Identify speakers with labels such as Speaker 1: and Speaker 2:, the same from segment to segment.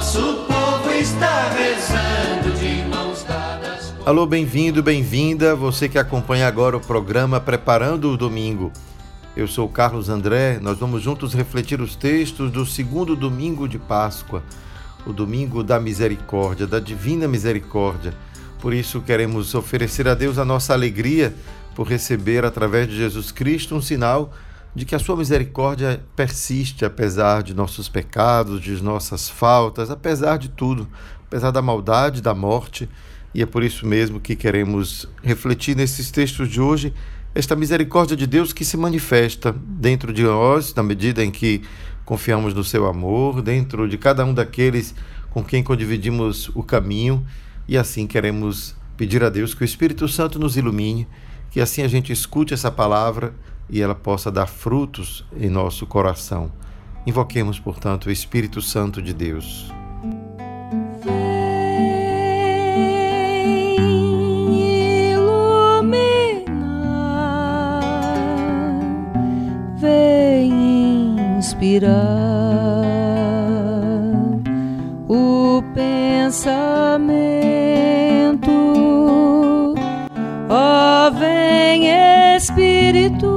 Speaker 1: Nosso povo está rezando de mãos dadas.
Speaker 2: Alô, bem-vindo, bem-vinda, você que acompanha agora o programa Preparando o Domingo. Eu sou Carlos André, nós vamos juntos refletir os textos do segundo domingo de Páscoa, o domingo da misericórdia, da divina misericórdia. Por isso queremos oferecer a Deus a nossa alegria por receber através de Jesus Cristo um sinal de que a sua misericórdia persiste apesar de nossos pecados, de nossas faltas, apesar de tudo, apesar da maldade, da morte. E é por isso mesmo que queremos refletir nesses textos de hoje esta misericórdia de Deus que se manifesta dentro de nós, na medida em que confiamos no seu amor, dentro de cada um daqueles com quem condividimos o caminho, e assim queremos pedir a Deus que o Espírito Santo nos ilumine, que assim a gente escute essa palavra e ela possa dar frutos em nosso coração. Invoquemos, portanto, o Espírito Santo de Deus.
Speaker 3: inspirar o pensamento. Ó, oh, vem Espírito,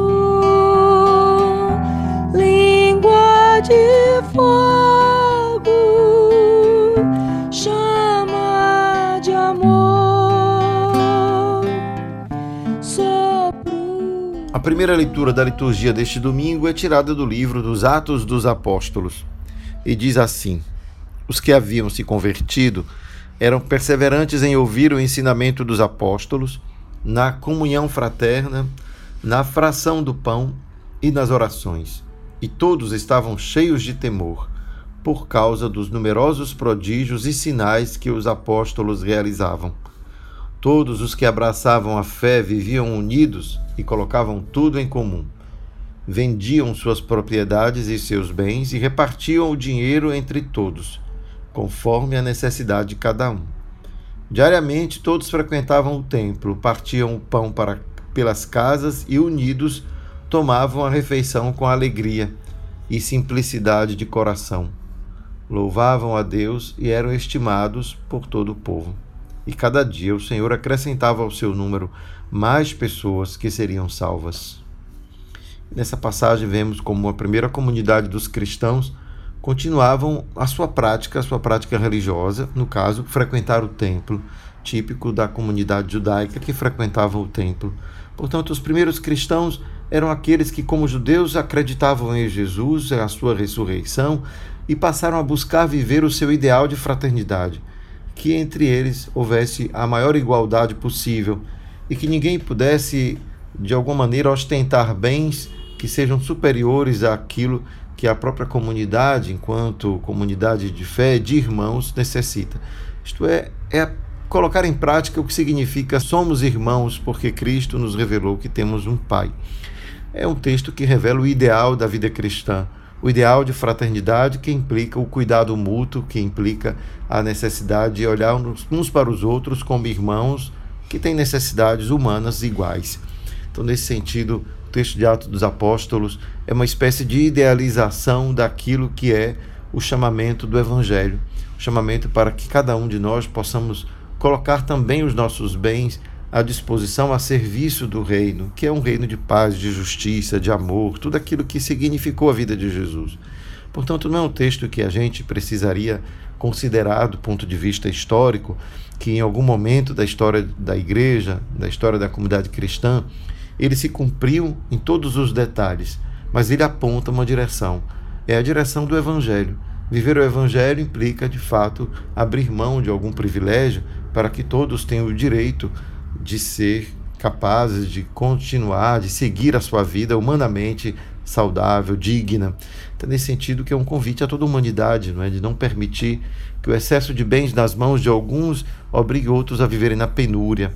Speaker 2: primeira leitura da liturgia deste domingo é tirada do livro dos Atos dos Apóstolos e diz assim: Os que haviam se convertido eram perseverantes em ouvir o ensinamento dos apóstolos, na comunhão fraterna, na fração do pão e nas orações. E todos estavam cheios de temor, por causa dos numerosos prodígios e sinais que os apóstolos realizavam. Todos os que abraçavam a fé viviam unidos e colocavam tudo em comum. Vendiam suas propriedades e seus bens e repartiam o dinheiro entre todos, conforme a necessidade de cada um. Diariamente todos frequentavam o templo, partiam o pão para, pelas casas e, unidos, tomavam a refeição com alegria e simplicidade de coração. Louvavam a Deus e eram estimados por todo o povo. E cada dia o Senhor acrescentava ao seu número mais pessoas que seriam salvas. Nessa passagem vemos como a primeira comunidade dos cristãos continuavam a sua prática, a sua prática religiosa, no caso, frequentar o templo, típico da comunidade judaica que frequentava o templo. Portanto, os primeiros cristãos eram aqueles que, como judeus, acreditavam em Jesus, a sua ressurreição e passaram a buscar viver o seu ideal de fraternidade, que entre eles houvesse a maior igualdade possível e que ninguém pudesse, de alguma maneira, ostentar bens que sejam superiores àquilo que a própria comunidade, enquanto comunidade de fé, de irmãos, necessita. Isto é, é colocar em prática o que significa somos irmãos porque Cristo nos revelou que temos um Pai. É um texto que revela o ideal da vida cristã, o ideal de fraternidade que implica o cuidado mútuo, que implica a necessidade de olhar uns para os outros como irmãos que têm necessidades humanas iguais. Então, nesse sentido, texto de Atos dos Apóstolos é uma espécie de idealização daquilo que é o chamamento do Evangelho, o chamamento para que cada um de nós possamos colocar também os nossos bens à disposição a serviço do reino, que é um reino de paz, de justiça, de amor, tudo aquilo que significou a vida de Jesus. Portanto, não é um texto que a gente precisaria considerar do ponto de vista histórico, que em algum momento da história da igreja, da história da comunidade cristã, ele se cumpriu em todos os detalhes, mas ele aponta uma direção. É a direção do Evangelho. Viver o Evangelho implica, de fato, abrir mão de algum privilégio para que todos tenham o direito de ser capazes de continuar, de seguir a sua vida humanamente saudável, digna. Então, nesse sentido, que é um convite a toda a humanidade, não é? de não permitir que o excesso de bens nas mãos de alguns obrigue outros a viverem na penúria,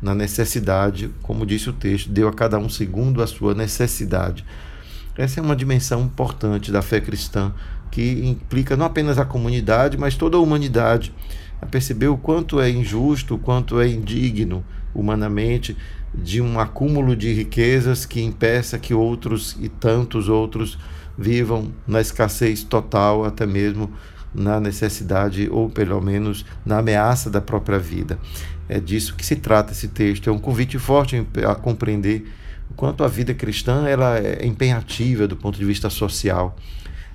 Speaker 2: na necessidade, como disse o texto, deu a cada um segundo a sua necessidade. Essa é uma dimensão importante da fé cristã, que implica não apenas a comunidade, mas toda a humanidade a perceber o quanto é injusto, o quanto é indigno humanamente de um acúmulo de riquezas que impeça que outros e tantos outros vivam na escassez total, até mesmo na necessidade ou pelo menos na ameaça da própria vida. É disso que se trata esse texto. É um convite forte a compreender o quanto a vida cristã ela é empenhativa do ponto de vista social.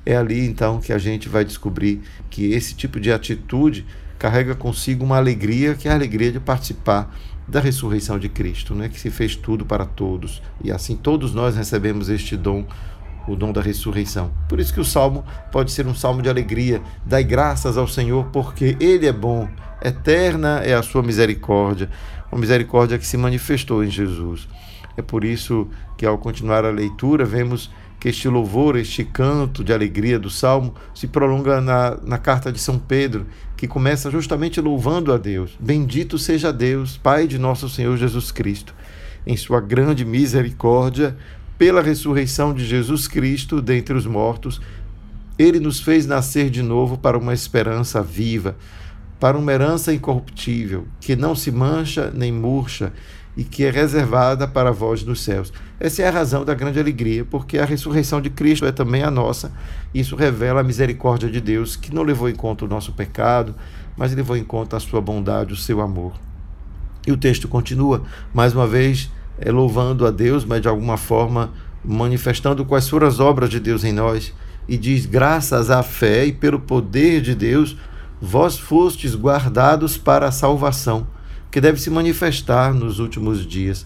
Speaker 2: É ali então que a gente vai descobrir que esse tipo de atitude carrega consigo uma alegria que é a alegria de participar da ressurreição de Cristo, né? que se fez tudo para todos. E assim todos nós recebemos este dom, o dom da ressurreição. Por isso que o salmo pode ser um salmo de alegria. Dai graças ao Senhor, porque Ele é bom, eterna é a sua misericórdia, uma misericórdia que se manifestou em Jesus. É por isso que, ao continuar a leitura, vemos que este louvor, este canto de alegria do salmo, se prolonga na, na carta de São Pedro, que começa justamente louvando a Deus. Bendito seja Deus, Pai de nosso Senhor Jesus Cristo, em sua grande misericórdia, pela ressurreição de Jesus Cristo dentre os mortos, ele nos fez nascer de novo para uma esperança viva, para uma herança incorruptível, que não se mancha nem murcha e que é reservada para voz dos céus. Essa é a razão da grande alegria, porque a ressurreição de Cristo é também a nossa. Isso revela a misericórdia de Deus, que não levou em conta o nosso pecado, mas levou em conta a sua bondade, o seu amor. E o texto continua, mais uma vez, é, louvando a Deus, mas de alguma forma manifestando quais foram as obras de Deus em nós, e diz: graças à fé e pelo poder de Deus, vós fostes guardados para a salvação que deve se manifestar nos últimos dias.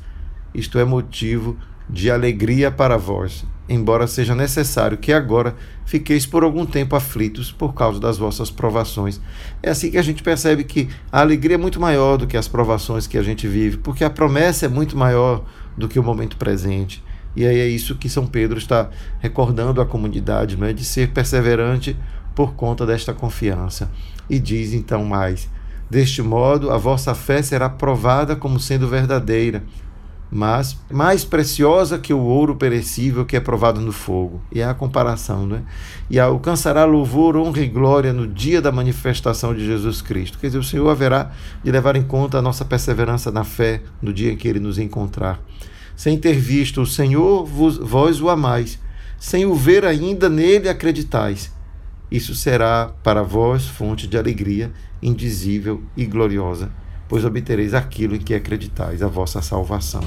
Speaker 2: Isto é motivo de alegria para vós, embora seja necessário que agora fiqueis por algum tempo aflitos por causa das vossas provações. É assim que a gente percebe que a alegria é muito maior do que as provações que a gente vive, porque a promessa é muito maior do que o momento presente. E aí é isso que São Pedro está recordando à comunidade, é? de ser perseverante por conta desta confiança. E diz então mais: Deste modo, a vossa fé será provada como sendo verdadeira, mas mais preciosa que o ouro perecível que é provado no fogo. E é a comparação, né? E alcançará louvor, honra e glória no dia da manifestação de Jesus Cristo. Quer dizer, o Senhor haverá de levar em conta a nossa perseverança na fé no dia em que ele nos encontrar. Sem ter visto o Senhor, vós o amais. Sem o ver ainda, nele acreditais isso será para vós fonte de alegria indizível e gloriosa, pois obtereis aquilo em que acreditais, a vossa salvação.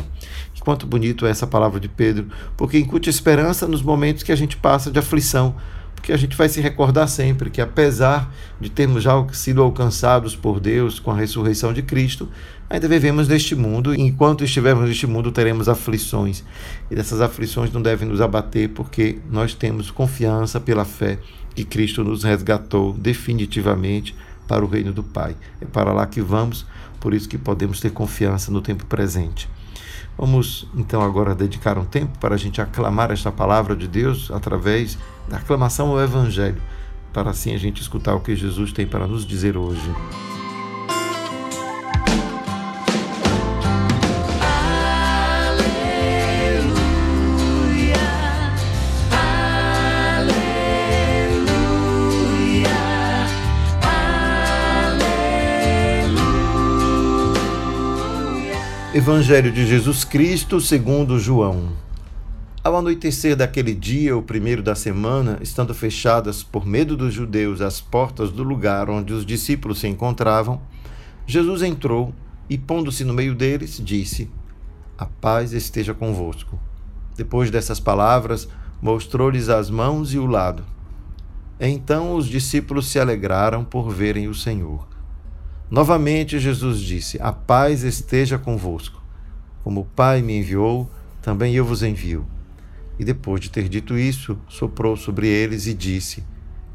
Speaker 2: E quanto bonito é essa palavra de Pedro, porque incute esperança nos momentos que a gente passa de aflição, porque a gente vai se recordar sempre que, apesar de termos já sido alcançados por Deus com a ressurreição de Cristo, ainda vivemos neste mundo e, enquanto estivermos neste mundo, teremos aflições. E dessas aflições não devem nos abater, porque nós temos confiança pela fé que Cristo nos resgatou definitivamente para o reino do Pai. É para lá que vamos, por isso que podemos ter confiança no tempo presente. Vamos então agora dedicar um tempo para a gente aclamar esta palavra de Deus através da aclamação ao Evangelho, para assim a gente escutar o que Jesus tem para nos dizer hoje. Evangelho de Jesus Cristo segundo João. Ao anoitecer daquele dia, o primeiro da semana, estando fechadas por medo dos judeus as portas do lugar onde os discípulos se encontravam, Jesus entrou e, pondo-se no meio deles, disse: A paz esteja convosco. Depois dessas palavras, mostrou-lhes as mãos e o lado. Então os discípulos se alegraram por verem o Senhor. Novamente Jesus disse: A paz esteja convosco. Como o Pai me enviou, também eu vos envio. E depois de ter dito isso, soprou sobre eles e disse: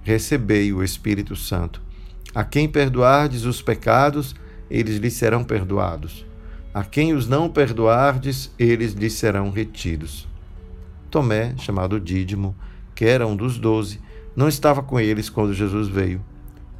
Speaker 2: Recebei o Espírito Santo. A quem perdoardes os pecados, eles lhes serão perdoados. A quem os não perdoardes, eles lhes serão retidos. Tomé, chamado Dídimo, que era um dos doze, não estava com eles quando Jesus veio.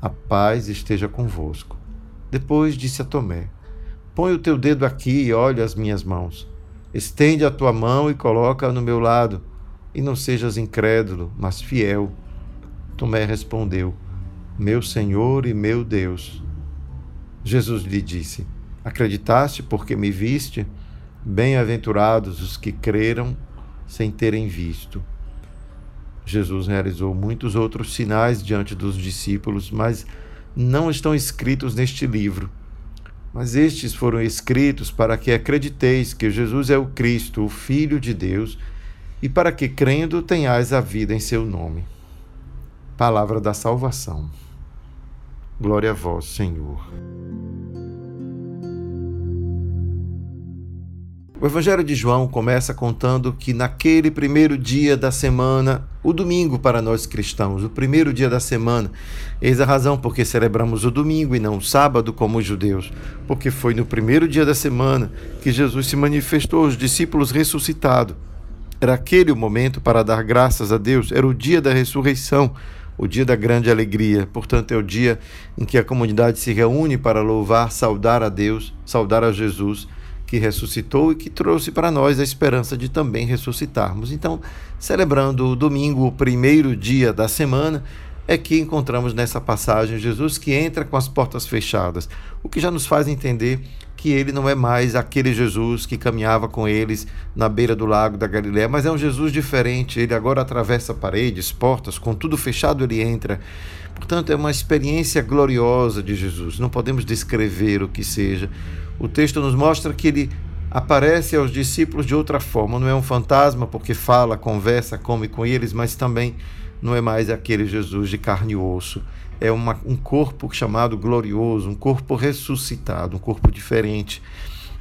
Speaker 2: a paz esteja convosco. Depois disse a Tomé: Põe o teu dedo aqui e olha as minhas mãos. Estende a tua mão e coloca no meu lado, e não sejas incrédulo, mas fiel. Tomé respondeu: Meu Senhor e meu Deus. Jesus lhe disse: Acreditaste porque me viste? Bem-aventurados os que creram sem terem visto. Jesus realizou muitos outros sinais diante dos discípulos, mas não estão escritos neste livro. Mas estes foram escritos para que acrediteis que Jesus é o Cristo, o Filho de Deus, e para que, crendo, tenhais a vida em seu nome. Palavra da salvação. Glória a vós, Senhor. O Evangelho de João começa contando que naquele primeiro dia da semana, o domingo para nós cristãos, o primeiro dia da semana, eis a razão porque celebramos o domingo e não o sábado como os judeus, porque foi no primeiro dia da semana que Jesus se manifestou aos discípulos ressuscitado. Era aquele o momento para dar graças a Deus, era o dia da ressurreição, o dia da grande alegria. Portanto, é o dia em que a comunidade se reúne para louvar, saudar a Deus, saudar a Jesus que ressuscitou e que trouxe para nós a esperança de também ressuscitarmos. Então, celebrando o domingo, o primeiro dia da semana, é que encontramos nessa passagem Jesus que entra com as portas fechadas, o que já nos faz entender que ele não é mais aquele Jesus que caminhava com eles na beira do lago da Galiléia, mas é um Jesus diferente. Ele agora atravessa paredes, portas, com tudo fechado ele entra. Portanto, é uma experiência gloriosa de Jesus. Não podemos descrever o que seja, o texto nos mostra que ele aparece aos discípulos de outra forma. Não é um fantasma porque fala, conversa, come com eles, mas também não é mais aquele Jesus de carne e osso. É uma, um corpo chamado glorioso, um corpo ressuscitado, um corpo diferente.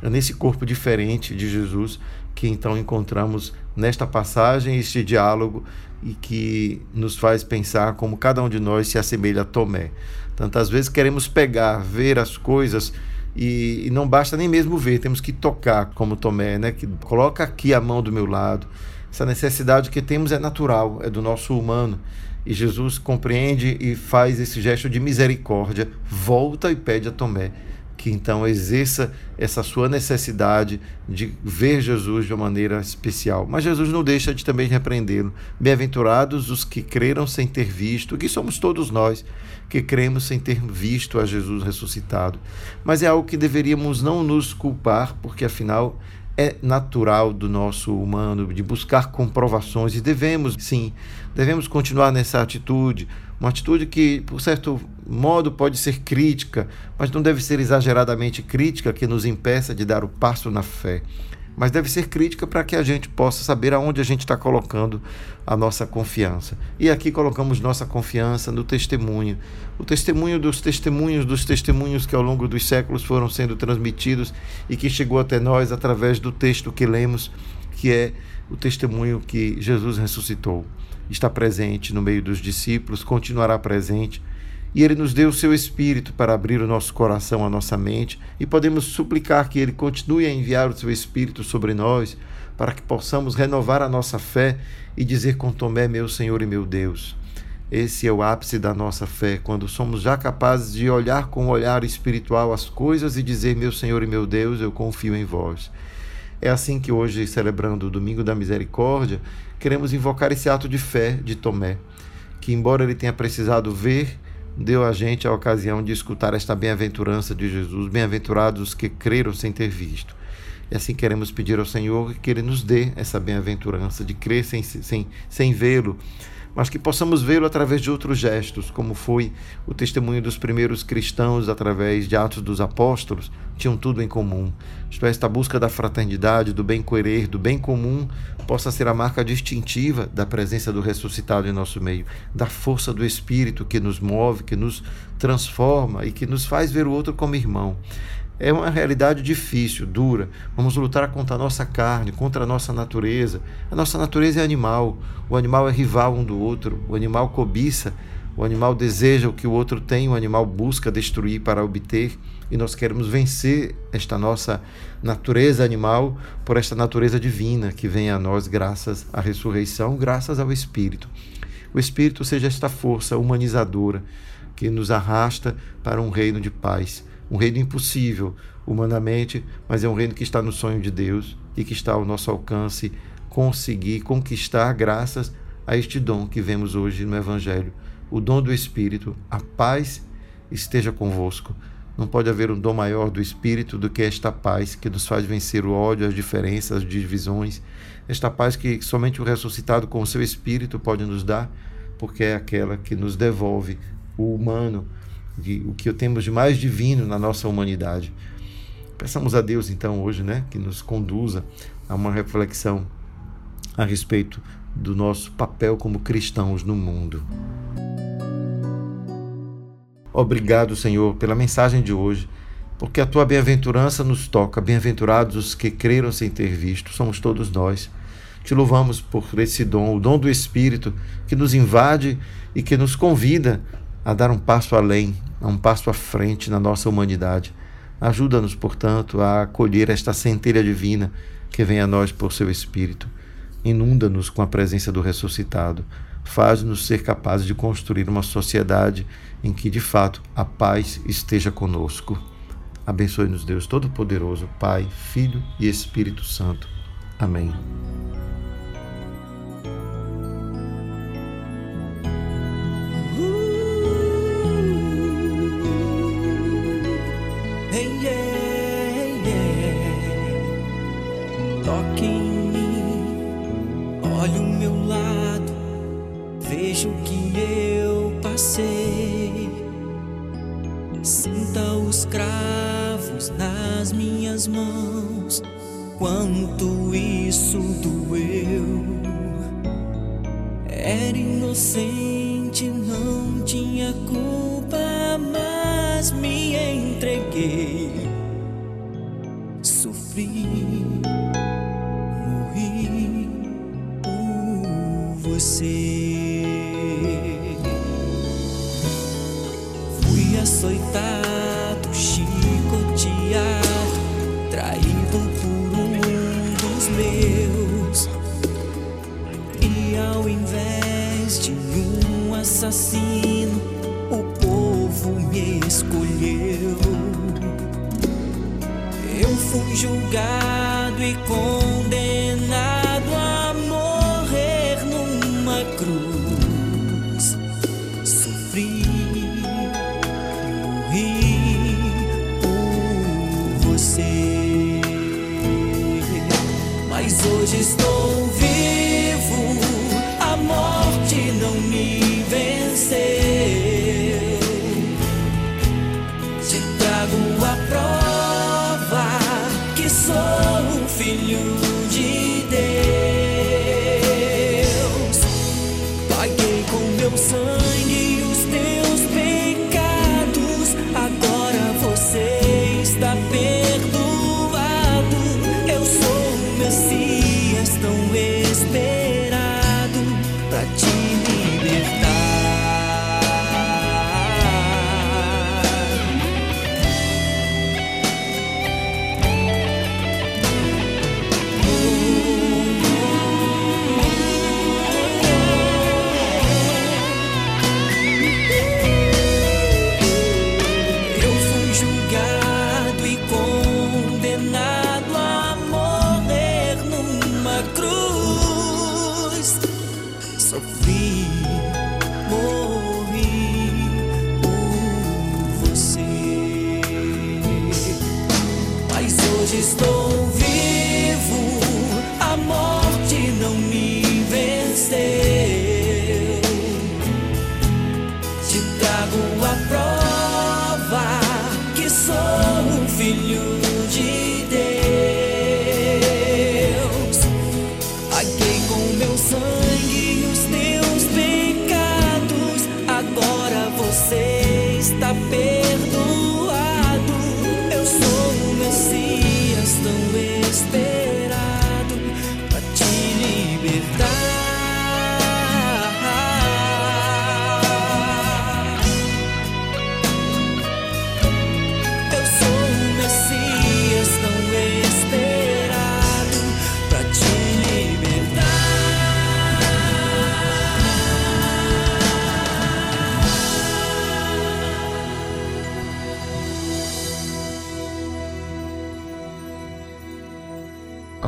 Speaker 2: É nesse corpo diferente de Jesus que então encontramos nesta passagem este diálogo e que nos faz pensar como cada um de nós se assemelha a Tomé. Tantas vezes queremos pegar, ver as coisas e, e, não basta nem mesmo ver, temos que tocar, como Tomé, né? Que coloca aqui a mão do meu lado. Essa necessidade que temos é natural, é do nosso humano. E Jesus compreende e faz esse gesto de misericórdia, volta e pede a Tomé que então exerça essa sua necessidade de ver Jesus de uma maneira especial. Mas Jesus não deixa de também repreendê-lo. Bem-aventurados os que creram sem ter visto, que somos todos nós que cremos sem ter visto a Jesus ressuscitado. Mas é algo que deveríamos não nos culpar, porque afinal é natural do nosso humano de buscar comprovações e devemos, sim, devemos continuar nessa atitude, uma atitude que, por certo modo, pode ser crítica, mas não deve ser exageradamente crítica que nos impeça de dar o passo na fé mas deve ser crítica para que a gente possa saber aonde a gente está colocando a nossa confiança. E aqui colocamos nossa confiança no testemunho, o testemunho dos testemunhos dos testemunhos que ao longo dos séculos foram sendo transmitidos e que chegou até nós através do texto que lemos, que é o testemunho que Jesus ressuscitou. Está presente no meio dos discípulos, continuará presente e Ele nos deu o seu Espírito para abrir o nosso coração, a nossa mente, e podemos suplicar que Ele continue a enviar o seu Espírito sobre nós, para que possamos renovar a nossa fé e dizer com Tomé, meu Senhor e meu Deus. Esse é o ápice da nossa fé, quando somos já capazes de olhar com um olhar espiritual as coisas e dizer, meu Senhor e meu Deus, eu confio em vós. É assim que hoje, celebrando o Domingo da Misericórdia, queremos invocar esse ato de fé de Tomé, que, embora ele tenha precisado ver, deu a gente a ocasião de escutar esta bem-aventurança de Jesus, bem-aventurados os que creram sem ter visto. E assim queremos pedir ao Senhor que Ele nos dê essa bem-aventurança de crer sem, sem, sem vê-lo, mas que possamos vê-lo através de outros gestos, como foi o testemunho dos primeiros cristãos através de Atos dos Apóstolos, tinham tudo em comum. Isto é, esta busca da fraternidade, do bem querer, do bem comum, possa ser a marca distintiva da presença do ressuscitado em nosso meio, da força do Espírito que nos move, que nos transforma e que nos faz ver o outro como irmão. É uma realidade difícil, dura. Vamos lutar contra a nossa carne, contra a nossa natureza. A nossa natureza é animal. O animal é rival um do outro. O animal cobiça. O animal deseja o que o outro tem. O animal busca destruir para obter. E nós queremos vencer esta nossa natureza animal por esta natureza divina que vem a nós graças à ressurreição, graças ao Espírito. O Espírito seja esta força humanizadora que nos arrasta para um reino de paz um reino impossível humanamente, mas é um reino que está no sonho de Deus e que está ao nosso alcance conseguir conquistar graças a este dom que vemos hoje no Evangelho, o dom do Espírito, a paz esteja convosco. Não pode haver um dom maior do Espírito do que esta paz que nos faz vencer o ódio, as diferenças, as divisões. Esta paz que somente o ressuscitado com o seu Espírito pode nos dar, porque é aquela que nos devolve o humano, de, o que temos de mais divino na nossa humanidade. Peçamos a Deus, então, hoje, né, que nos conduza a uma reflexão a respeito do nosso papel como cristãos no mundo. Obrigado, Senhor, pela mensagem de hoje, porque a tua bem-aventurança nos toca. Bem-aventurados os que creram sem ter visto, somos todos nós. Te louvamos por esse dom, o dom do Espírito que nos invade e que nos convida a dar um passo além, a um passo à frente na nossa humanidade. Ajuda-nos, portanto, a acolher esta centelha divina que vem a nós por seu Espírito. Inunda-nos com a presença do ressuscitado. Faz-nos ser capazes de construir uma sociedade em que, de fato, a paz esteja conosco. Abençoe-nos, Deus Todo-Poderoso, Pai, Filho e Espírito Santo. Amém.
Speaker 4: Lado, veja o que eu passei. Sinta os cravos nas minhas mãos, quanto isso doeu. Era inocente, não tinha culpa, mas me entreguei. Sofri traído por um dos meus. E ao invés de um assassino, o povo me escolheu. Eu fui julgado e condenado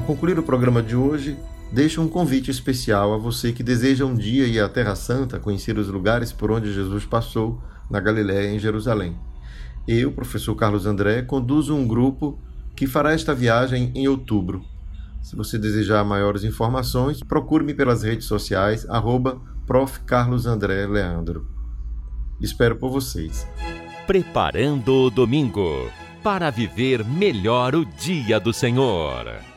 Speaker 2: Ao concluir o programa de hoje, deixo um convite especial a você que deseja um dia ir à Terra Santa, conhecer os lugares por onde Jesus passou na Galiléia e em Jerusalém. Eu, professor Carlos André, conduzo um grupo que fará esta viagem em outubro. Se você desejar maiores informações, procure-me pelas redes sociais, arroba. Espero por vocês.
Speaker 5: Preparando o domingo para viver melhor o dia do Senhor.